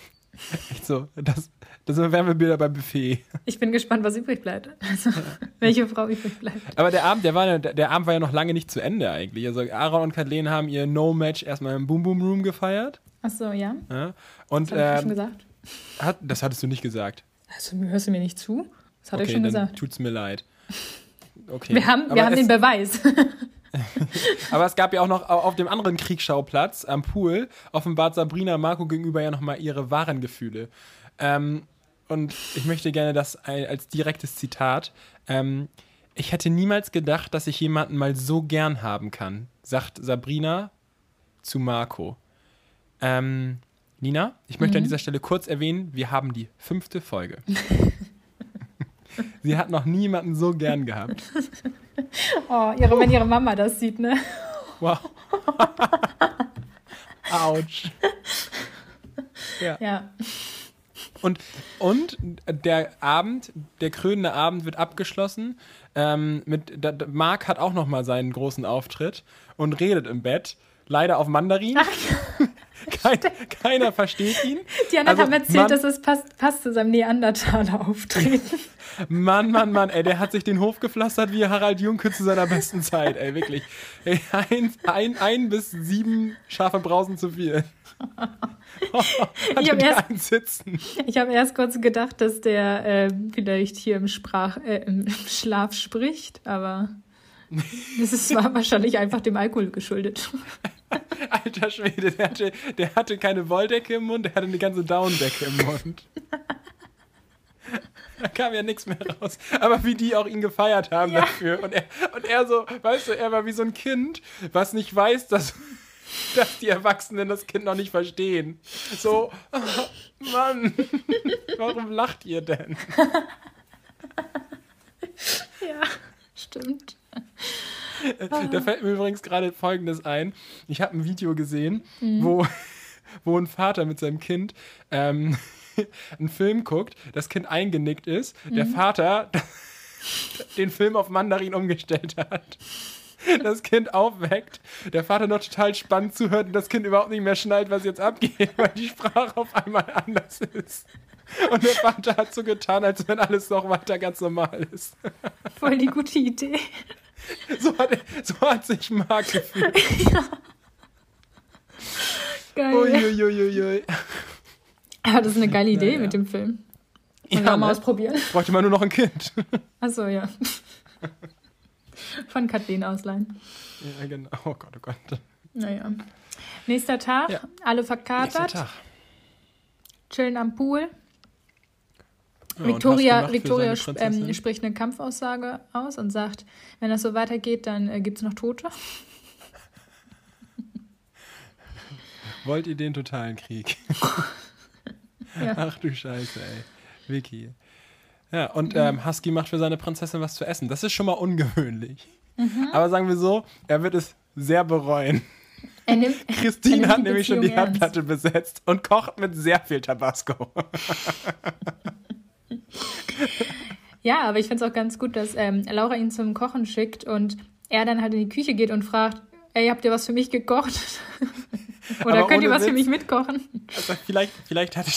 echt so, das, das wären wir wieder beim Buffet.
Ich bin gespannt, was übrig bleibt. Also, welche Frau übrig bleibt.
Aber der Abend, der war, ja- der, der Abend war ja noch lange nicht zu Ende eigentlich. Also Aaron und Kathleen haben ihr No-Match erstmal im Boom Boom Room gefeiert.
Ach so, ja.
Ja. Und
Das habe ich schon
ähm,
gesagt.
hat, das hattest du nicht gesagt.
Also, hörst du mir nicht zu? Das hat
okay,
er schon
dann
gesagt.
tut's mir leid. Okay.
Wir haben,
aber,
wir haben
es,
den Beweis.
aber es gab ja auch noch au- auf dem anderen Kriegsschauplatz am Pool offenbart Sabrina Marco gegenüber ja nochmal ihre wahren Gefühle. Ähm, und ich möchte gerne das als direktes Zitat. Ähm, ich hätte niemals gedacht, dass ich jemanden mal so gern haben kann, sagt Sabrina zu Marco. Ähm, Nina, ich möchte an dieser Stelle kurz erwähnen, wir haben die fünfte Folge. Sie hat noch niemanden so gern gehabt.
Oh, ihre, wenn ihre Mama das sieht, ne?
Wow. Autsch. Ja.
Ja.
Und, und der Abend, der krönende Abend wird abgeschlossen. Ähm, mit, da, Marc hat auch noch mal seinen großen Auftritt und redet im Bett. Leider auf Mandarin. Kein, keiner versteht ihn.
Die anderen
Also,
haben erzählt,
Mann-
dass es passt, passt zu seinem Neandertaler-Auftreten.
Mann, Mann, Mann, ey, der hat sich den Hof gepflastert wie Harald Junke zu seiner besten Zeit, ey, wirklich. Ey, ein, ein, ein bis sieben scharfe Brausen zu viel.
Ich hab erst-. Ich habe erst kurz gedacht, dass der äh, vielleicht hier im, Sprach, äh, im Schlaf spricht, aber das ist war wahrscheinlich einfach dem Alkohol geschuldet.
Alter Schwede, der hatte, der hatte keine Wolldecke im Mund, der hatte eine ganze Downdecke im Mund. Da kam ja nichts mehr raus. Aber wie die auch ihn gefeiert haben
Ja.
dafür. Und er, und er so, weißt du, er war wie so ein Kind, was nicht weiß, dass, dass die Erwachsenen das Kind noch nicht verstehen. So, oh, Mann, warum lacht ihr denn?
Ja, stimmt.
Da fällt mir übrigens gerade Folgendes ein. Ich habe ein Video gesehen, wo, wo ein Vater mit seinem Kind ähm, einen Film guckt, das Kind eingenickt ist. Der Vater den Film auf Mandarin umgestellt hat. Das Kind aufweckt, der Vater noch total spannend zuhört und das Kind überhaupt nicht mehr schnallt, was jetzt abgeht, weil die Sprache auf einmal anders ist. Und der Vater hat so getan, als wenn alles noch weiter ganz normal ist.
Voll die gute Idee.
So hat, so hat sich Marc gefühlt.
ja. Geil.
Uiuiuiui.
Aber das ist eine geile Idee
Naja.
mit dem Film.
Ja,
Ja, mal
ne?
ausprobieren.
Bräuchte man nur noch ein Kind.
Achso, ja. Von Kathleen ausleihen.
Ja, genau. Oh Gott, oh Gott.
Naja. Nächster Tag,
Ja.
alle
Nächster
verkatert,
Tag.
chillen am Pool.
Ja,
Victoria, Victoria sp- ähm, spricht eine Kampfaussage aus und sagt, wenn das so weitergeht, dann äh, gibt es noch Tote.
Wollt ihr den totalen Krieg?
Ja.
Ach du Scheiße, ey. Vicky. Ja, und ähm, Husky macht für seine Prinzessin was zu essen. Das ist schon mal ungewöhnlich.
Mhm.
Aber sagen wir so, er wird es sehr bereuen.
Er nimmt, er
Christine
nimmt
hat nämlich schon die
ernst.
Herdplatte besetzt und kocht mit sehr viel Tabasco.
Ja, aber ich finde es auch ganz gut, dass ähm, Laura ihn zum Kochen schickt und er dann halt in die Küche geht und fragt, ey, habt ihr was für mich gekocht? Oder
Aber
könnt ihr was für
Witz.
mich mitkochen?
Also vielleicht vielleicht hat,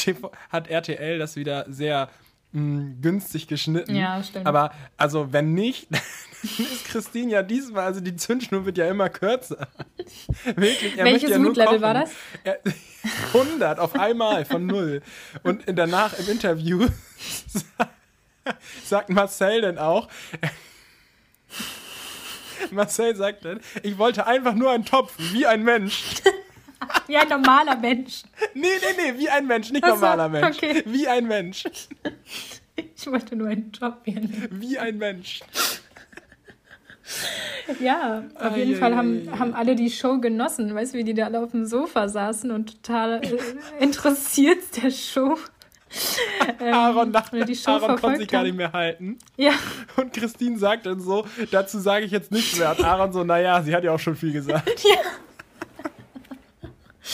hat RTL das wieder sehr mh, günstig geschnitten.
Ja, stimmt.
Aber also wenn nicht, dann ist Christine ja diesmal, also die Zündschnur wird ja immer kürzer. Wirklich, er
Welches
ja kochen.
war das?
Er, 100 auf einmal von null. Und danach im Interview sagt Marcel dann auch, Marcel sagt dann, ich wollte einfach nur einen Topf, wie ein Mensch.
Wie ein normaler Mensch.
Nee, nee, nee, wie ein Mensch, nicht
so,
normaler Mensch.
okay.
Wie ein Mensch.
Ich wollte nur einen Job werden.
Wie ein Mensch.
Ja, auf jeden Fall haben, haben alle die Show genossen. Weißt du, wie die da alle auf dem Sofa saßen und total äh, interessiert der Show. ähm,
Aaron dachte,
die Show
Aaron konnte sich gar nicht mehr halten.
Ja,
Und Christine sagt dann so, dazu sage ich jetzt nichts mehr. Und Aaron so, naja, sie hat ja auch schon viel gesagt.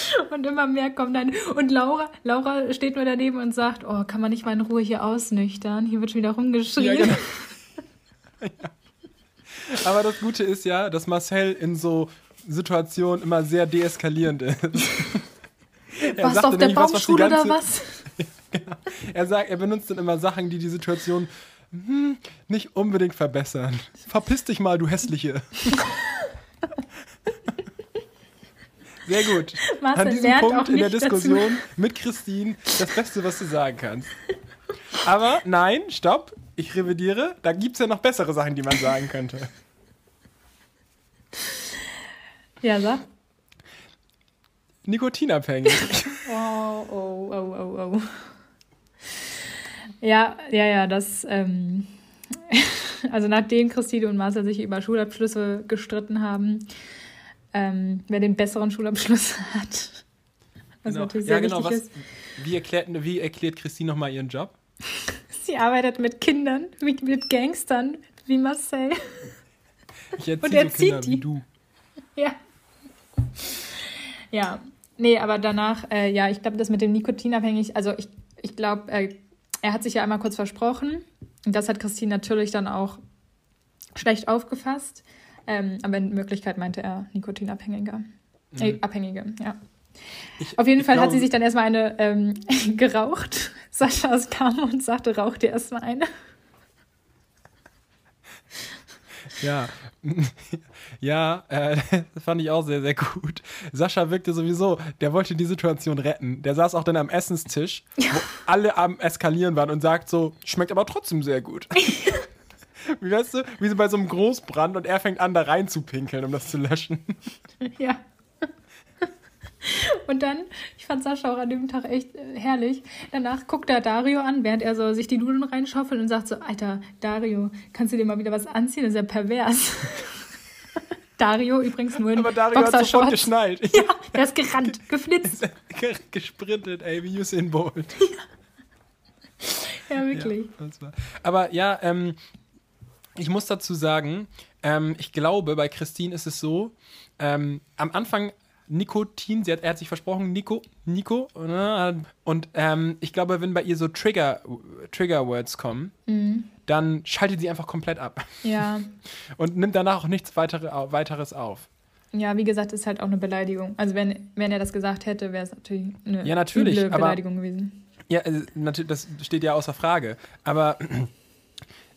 und immer mehr kommen dann. Und Laura, Laura steht nur daneben und sagt, oh, kann man nicht mal in Ruhe hier ausnüchtern? Hier wird schon wieder rumgeschrien.
Ja, genau. Ja. Aber das Gute ist ja, dass Marcel in so Situationen immer sehr deeskalierend ist. Er
Warst du auf der
nämlich was, was
Baumschule oder was?
Er sagt, er benutzt dann immer Sachen, die die Situation hm, nicht unbedingt verbessern. Verpiss dich mal, du hässliche. Sehr gut.
Marcel
An diesem Punkt in der
nicht dazu.
Diskussion mit Christine das Beste, was du sagen kannst. Aber nein, stopp, ich revidiere. Da gibt es ja noch bessere Sachen, die man sagen könnte.
Ja, sag.
Nikotinabhängig.
Oh, oh, oh, oh, oh. Ja, ja, ja, das, ähm, also nachdem Christine und Marcel sich über Schulabschlüsse gestritten haben, ähm, wer den besseren Schulabschluss hat. Was natürlich sehr
ja, genau.
wichtig
Was,
ist.
wie, erklärt, wie erklärt Christine nochmal ihren Job?
Sie arbeitet mit Kindern, mit, mit Gangstern, wie Marcel.
Ich erziehe
Und
so
erzieht
Kinder
die.
wie du.
Ja. Ja, nee, aber danach, äh, ja, ich glaube, das mit dem Nikotinabhängig, also ich, ich glaube, äh, er hat sich ja einmal kurz versprochen. Und das hat Christine natürlich dann auch schlecht aufgefasst. Ähm, aber in Wirklichkeit meinte er Nikotinabhängiger. Äh, Abhängige, ja.
Ich-
Auf jeden Fall hat
glaube-
sie sich dann erstmal eine ähm, geraucht. Sascha kam und sagte, rauch dir erstmal eine.
Ja, ja, äh, das fand ich auch sehr, sehr gut. Sascha wirkte sowieso, der wollte die Situation retten. Der saß auch dann am Essenstisch, wo alle am Eskalieren waren und sagt so, schmeckt aber trotzdem sehr gut. Wie weißt du, wie so bei so einem Großbrand und er fängt an, da rein zu pinkeln, um das zu löschen.
Ja. Und dann, ich fand Sascha auch an dem Tag echt äh, herrlich. Danach guckt er Dario an, während er so sich die Nudeln reinschaufelt und sagt so, Alter, Dario, kannst du dir mal wieder was anziehen? Das ist ja pervers. Dario übrigens nur in
Aber Dario hat sofort geschnallt.
Ja, der ist gerannt, geflitzt.
Gesprintet, ey, wie Usain Bolt.
Ja, wirklich.
Ja, das war. Aber ja, ähm, ich muss dazu sagen, ähm, ich glaube, bei Christine ist es so, ähm, am Anfang Nikotin, sie hat, er hat sich versprochen, Nico, Nico, äh, und ähm, ich glaube, wenn bei ihr so Trigger, Trigger Words kommen, dann schaltet sie einfach komplett ab.
Ja.
Und nimmt danach auch nichts weitere, weiteres auf.
Ja, wie gesagt, ist halt auch eine Beleidigung. Also wenn, wenn er das gesagt hätte, wäre es natürlich eine
ja, natürlich,
üble Beleidigung gewesen.
Ja, äh, natürlich, das steht ja außer Frage. Aber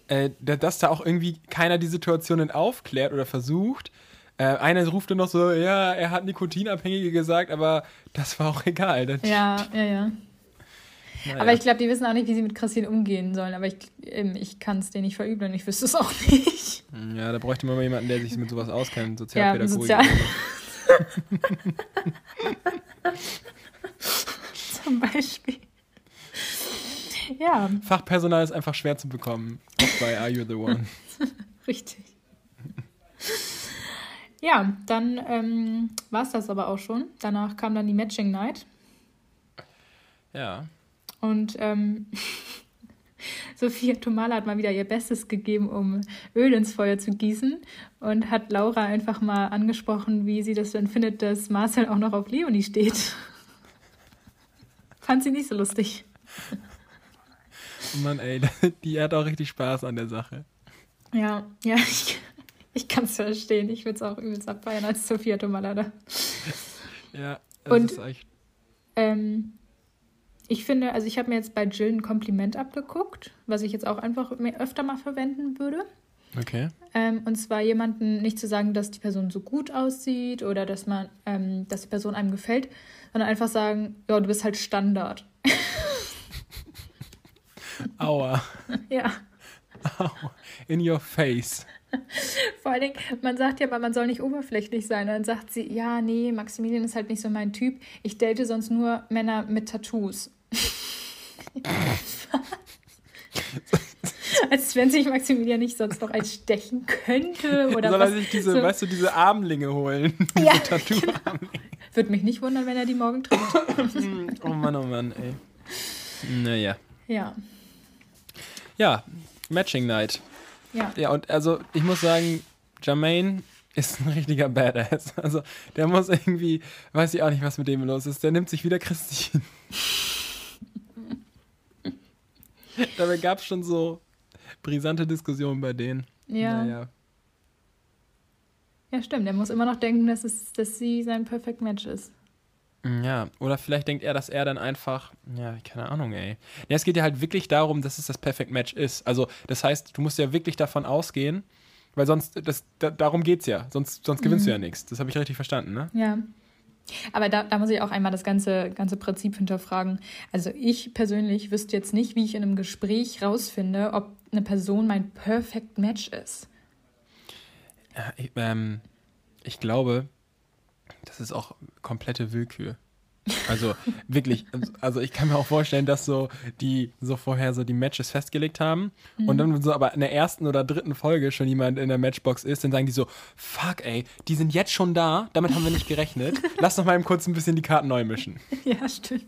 äh, dass da auch irgendwie keiner die Situationen aufklärt oder versucht. Äh, einer ruft dann noch so, ja, er hat Nikotinabhängige gesagt, aber das war auch egal. Das
ja, ja, ja. Naja. Aber ich glaube, die wissen auch nicht, wie sie mit Christine umgehen sollen. Aber ich, ich kann es denen nicht verübeln. Ich wüsste es auch nicht.
Ja, da bräuchte man mal jemanden, der sich mit sowas auskennt. Sozialpädagogik.
Ja, Sozial Zum Beispiel. Ja.
Fachpersonal ist einfach schwer zu bekommen. Bei Are You the One?
Richtig. Ja, dann ähm, war es das aber auch schon. Danach kam dann die Matching Night.
Ja.
Und ähm, Sophia Tomala hat mal wieder ihr Bestes gegeben, um Öl ins Feuer zu gießen und hat Laura einfach mal angesprochen, wie sie das denn findet, dass Marcel auch noch auf Leonie steht. Fand sie nicht so lustig.
Mann, ey, die hat auch richtig Spaß an der Sache.
Ja, ja, ich, ich kann es verstehen. Ich würde es auch übelst abfeiern als Sophia Tomala da.
Ja,
das Und, ist echt. Ähm, ich finde, also ich habe mir jetzt bei Jill ein Kompliment abgeguckt, was ich jetzt auch einfach öfter mal verwenden würde.
Okay.
Ähm, und zwar jemanden nicht zu sagen, dass die Person so gut aussieht oder dass man, ähm, dass die Person einem gefällt, sondern einfach sagen, ja, du bist halt Standard.
Aua.
ja.
Aua. In your face.
Vor allen Dingen, man sagt ja, man soll nicht oberflächlich sein. Dann sagt sie, ja, nee, Maximilian ist halt nicht so mein Typ. Ich date sonst nur Männer mit Tattoos. Als wenn sich Maximilian nicht sonst noch eins stechen könnte oder
Soll
er
sich diese, so. weißt du, diese Armlinge holen?
Ja, diese genau. Würde mich nicht wundern, wenn er die morgen trifft.
oh Mann, oh Mann, ey. Naja.
Ja.
Ja, Matching Night.
Ja.
Ja, und also ich muss sagen, Jermaine ist ein richtiger Badass. Also der muss irgendwie, weiß ich auch nicht, was mit dem los ist. Der nimmt sich wieder Christine. Dabei gab es schon so brisante Diskussionen bei denen.
Ja. Naja. Ja, stimmt. Er muss immer noch denken, dass, es, dass sie sein Perfect Match ist.
Ja, oder vielleicht denkt er, dass er dann einfach, ja, keine Ahnung, ey. Ja, es geht ja halt wirklich darum, dass es das Perfect Match ist. Also, das heißt, du musst ja wirklich davon ausgehen, weil sonst, das, da, darum geht's ja. Sonst, sonst gewinnst mhm. du ja nichts. Das habe ich richtig verstanden, ne?
Ja. Aber da, da muss ich auch einmal das ganze, ganze Prinzip hinterfragen. Also ich persönlich wüsste jetzt nicht, wie ich in einem Gespräch rausfinde, ob eine Person mein Perfect Match ist.
Ja, ich, ähm, ich glaube, das ist auch komplette Willkür. Also wirklich, also ich kann mir auch vorstellen, dass so die so vorher so die Matches festgelegt haben mhm. und dann so aber in der ersten oder dritten Folge schon jemand in der Matchbox ist, dann sagen die so, fuck ey, die sind jetzt schon da, damit haben wir nicht gerechnet. Lass doch mal eben kurz ein bisschen die Karten neu mischen.
Ja, stimmt.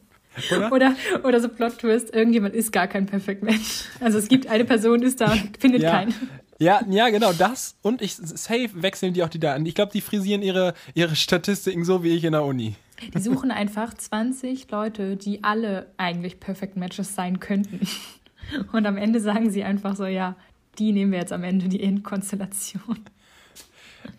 Oder? oder? Oder so Plot-Twist, irgendjemand ist gar kein Perfect Match. Also es gibt eine Person, ist da und findet ja. keinen.
Ja, ja, genau, das. Und ich safe wechseln die auch die Daten. Ich glaube, die frisieren ihre, ihre Statistiken so wie ich in der Uni.
Die suchen einfach 20 Leute, die alle eigentlich Perfect Matches sein könnten. Und am Ende sagen sie einfach so, ja, die nehmen wir jetzt am Ende, die Endkonstellation.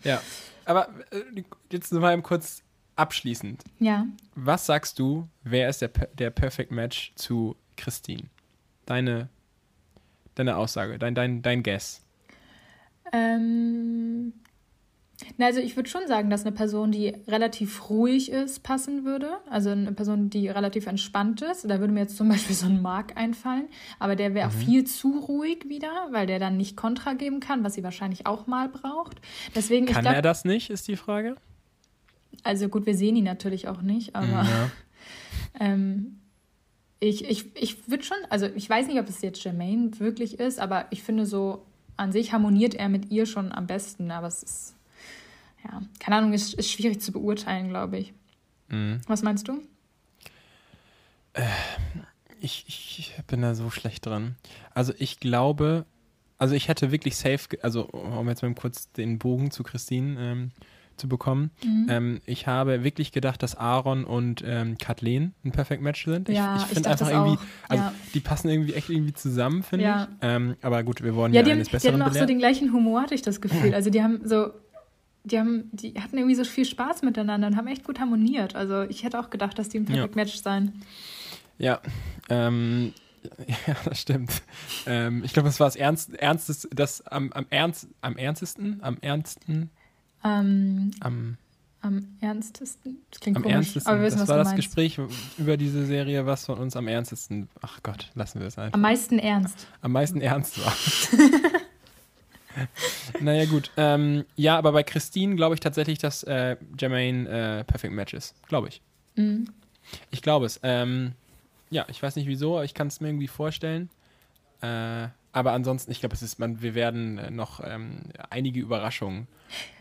Ja, aber äh, jetzt mal kurz abschließend.
Ja.
Was sagst du, wer ist der, der Perfect Match zu Christine? Deine, deine Aussage, dein, dein, dein Guess.
Ähm, na, also ich würde schon sagen, dass eine Person, die relativ ruhig ist, passen würde. Also eine Person, die relativ entspannt ist. Da würde mir jetzt zum Beispiel so ein Mark einfallen. Aber der wäre mhm. viel zu ruhig wieder, weil der dann nicht Kontra geben kann, was sie wahrscheinlich auch mal braucht. Deswegen,
kann glaub, er das nicht, ist die Frage?
Also gut, wir sehen ihn natürlich auch nicht, aber ja. ähm, ich, ich, ich würde schon, also ich weiß nicht, ob es jetzt Jermaine wirklich ist, aber ich finde so an sich harmoniert er mit ihr schon am besten, aber es ist ja, keine Ahnung, ist, ist schwierig zu beurteilen, glaube ich. Mhm. Was meinst du?
Äh, ich, ich bin da so schlecht dran. Also ich glaube, also ich hätte wirklich safe, also um jetzt mal kurz den Bogen zu Christine ähm, zu bekommen.
Mhm.
Ähm, ich habe wirklich gedacht, dass Aaron und ähm, Kathleen ein Perfect Match sind. Ich,
Ja,
ich finde einfach irgendwie, also
Ja.
die passen irgendwie echt irgendwie zusammen, finde
Ja.
ich. Ähm, aber gut, wir wollen
Ja,
ja,
die, haben,
eines
die hatten
Besseren
auch so
belehrt.
den gleichen Humor, hatte ich das Gefühl. Also die haben so, die haben, die hatten irgendwie so viel Spaß miteinander und haben echt gut harmoniert. Also ich hätte auch gedacht, dass die ein Perfect Match sein.
Ja, ähm, ja, das stimmt. Ähm, ich glaube, das war das Ernst, Ernstes, das am, am, ernst, am ernstesten, am ernsten,
Ähm,
am,
am ernstesten. Das klingt
am
komisch,
ernstesten.
aber wir wissen,
das
was
war das
meinst.
Gespräch über diese Serie, was von uns am ernstesten, ach Gott, lassen wir es einfach,
Am meisten ernst.
am meisten ernst war. naja, gut. Ähm, ja, aber bei Christine glaube ich tatsächlich, dass äh, Jermaine äh, Perfect Match ist. Glaube ich.
Mhm.
Ich glaube es. Ähm, ja, ich weiß nicht wieso, aber ich kann es mir irgendwie vorstellen. Äh, aber ansonsten, ich glaube, es ist, man, wir werden äh, noch ähm, einige Überraschungen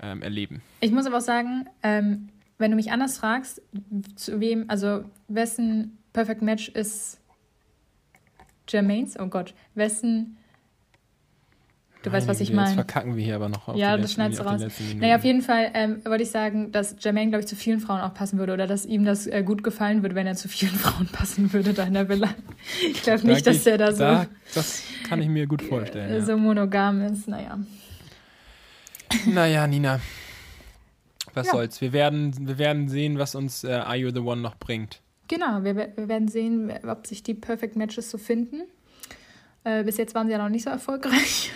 ähm, erleben.
Ich muss aber auch sagen, ähm, wenn du mich anders fragst, zu wem, also wessen Perfect Match ist Jermaines? Oh Gott, wessen. Du weißt, was
Meine
ich
Güte, Jetzt
meine.
verkacken wir hier aber noch
Ja, das schneidest du raus. Naja, auf jeden Fall ähm, wollte ich sagen, dass Jermaine, glaube ich, zu vielen Frauen auch passen würde oder dass ihm das äh, gut gefallen würde, wenn er zu vielen Frauen passen würde da in der Villa. Ich glaube nicht,
Da
dass
gehe
er da so,
Da, das kann ich mir gut vorstellen.
äh, so monogam ist. Naja.
ja. Naja, Nina. Was
Ja.
soll's. Wir werden, wir werden sehen, was uns äh, Are You the One noch bringt.
Genau, wir, wir werden sehen, ob sich die Perfect Matches so finden. Äh, bis jetzt waren sie ja noch nicht so erfolgreich.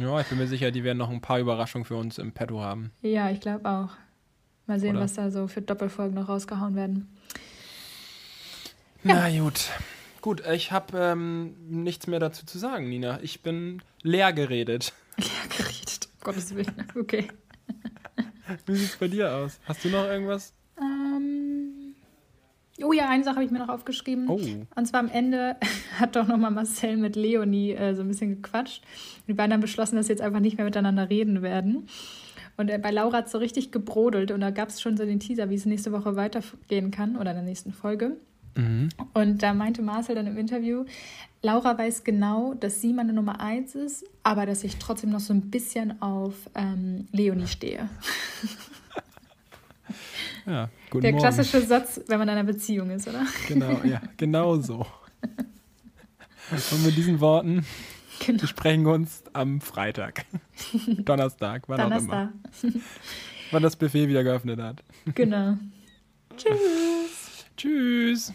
Ja, ich bin mir sicher, die werden noch ein paar Überraschungen für uns im Petto haben.
Ja, ich glaube auch. Mal sehen,
Oder?
was da so für Doppelfolgen noch rausgehauen werden.
Na gut. Gut, ich habe ähm, nichts mehr dazu zu sagen, Nina. Ich bin leer geredet.
Ja, geredet, um Gottes Willen. Okay.
Wie sieht's bei dir aus? Hast du noch irgendwas?
Oh ja, eine Sache habe ich mir noch aufgeschrieben.
Oh.
Und zwar am Ende hat doch nochmal Marcel mit Leonie äh, so ein bisschen gequatscht. Die beiden haben beschlossen, dass sie jetzt einfach nicht mehr miteinander reden werden. Und bei Laura hat es so richtig gebrodelt und da gab es schon so den Teaser, wie es nächste Woche weitergehen kann oder in der nächsten Folge.
Mhm.
Und da meinte Marcel dann im Interview, Laura weiß genau, dass sie meine Nummer eins ist, aber dass ich trotzdem noch so ein bisschen auf ähm, Leonie stehe.
Ja, guten
Der
Morgen.
klassische Satz, wenn man in einer Beziehung ist, oder?
Genau, ja, genau so. Und mit diesen Worten
Genau.
besprechen wir uns am Freitag. Donnerstag, wann auch immer.
Donnerstag.
Wann das Buffet wieder geöffnet hat.
Genau. Tschüss.
Tschüss.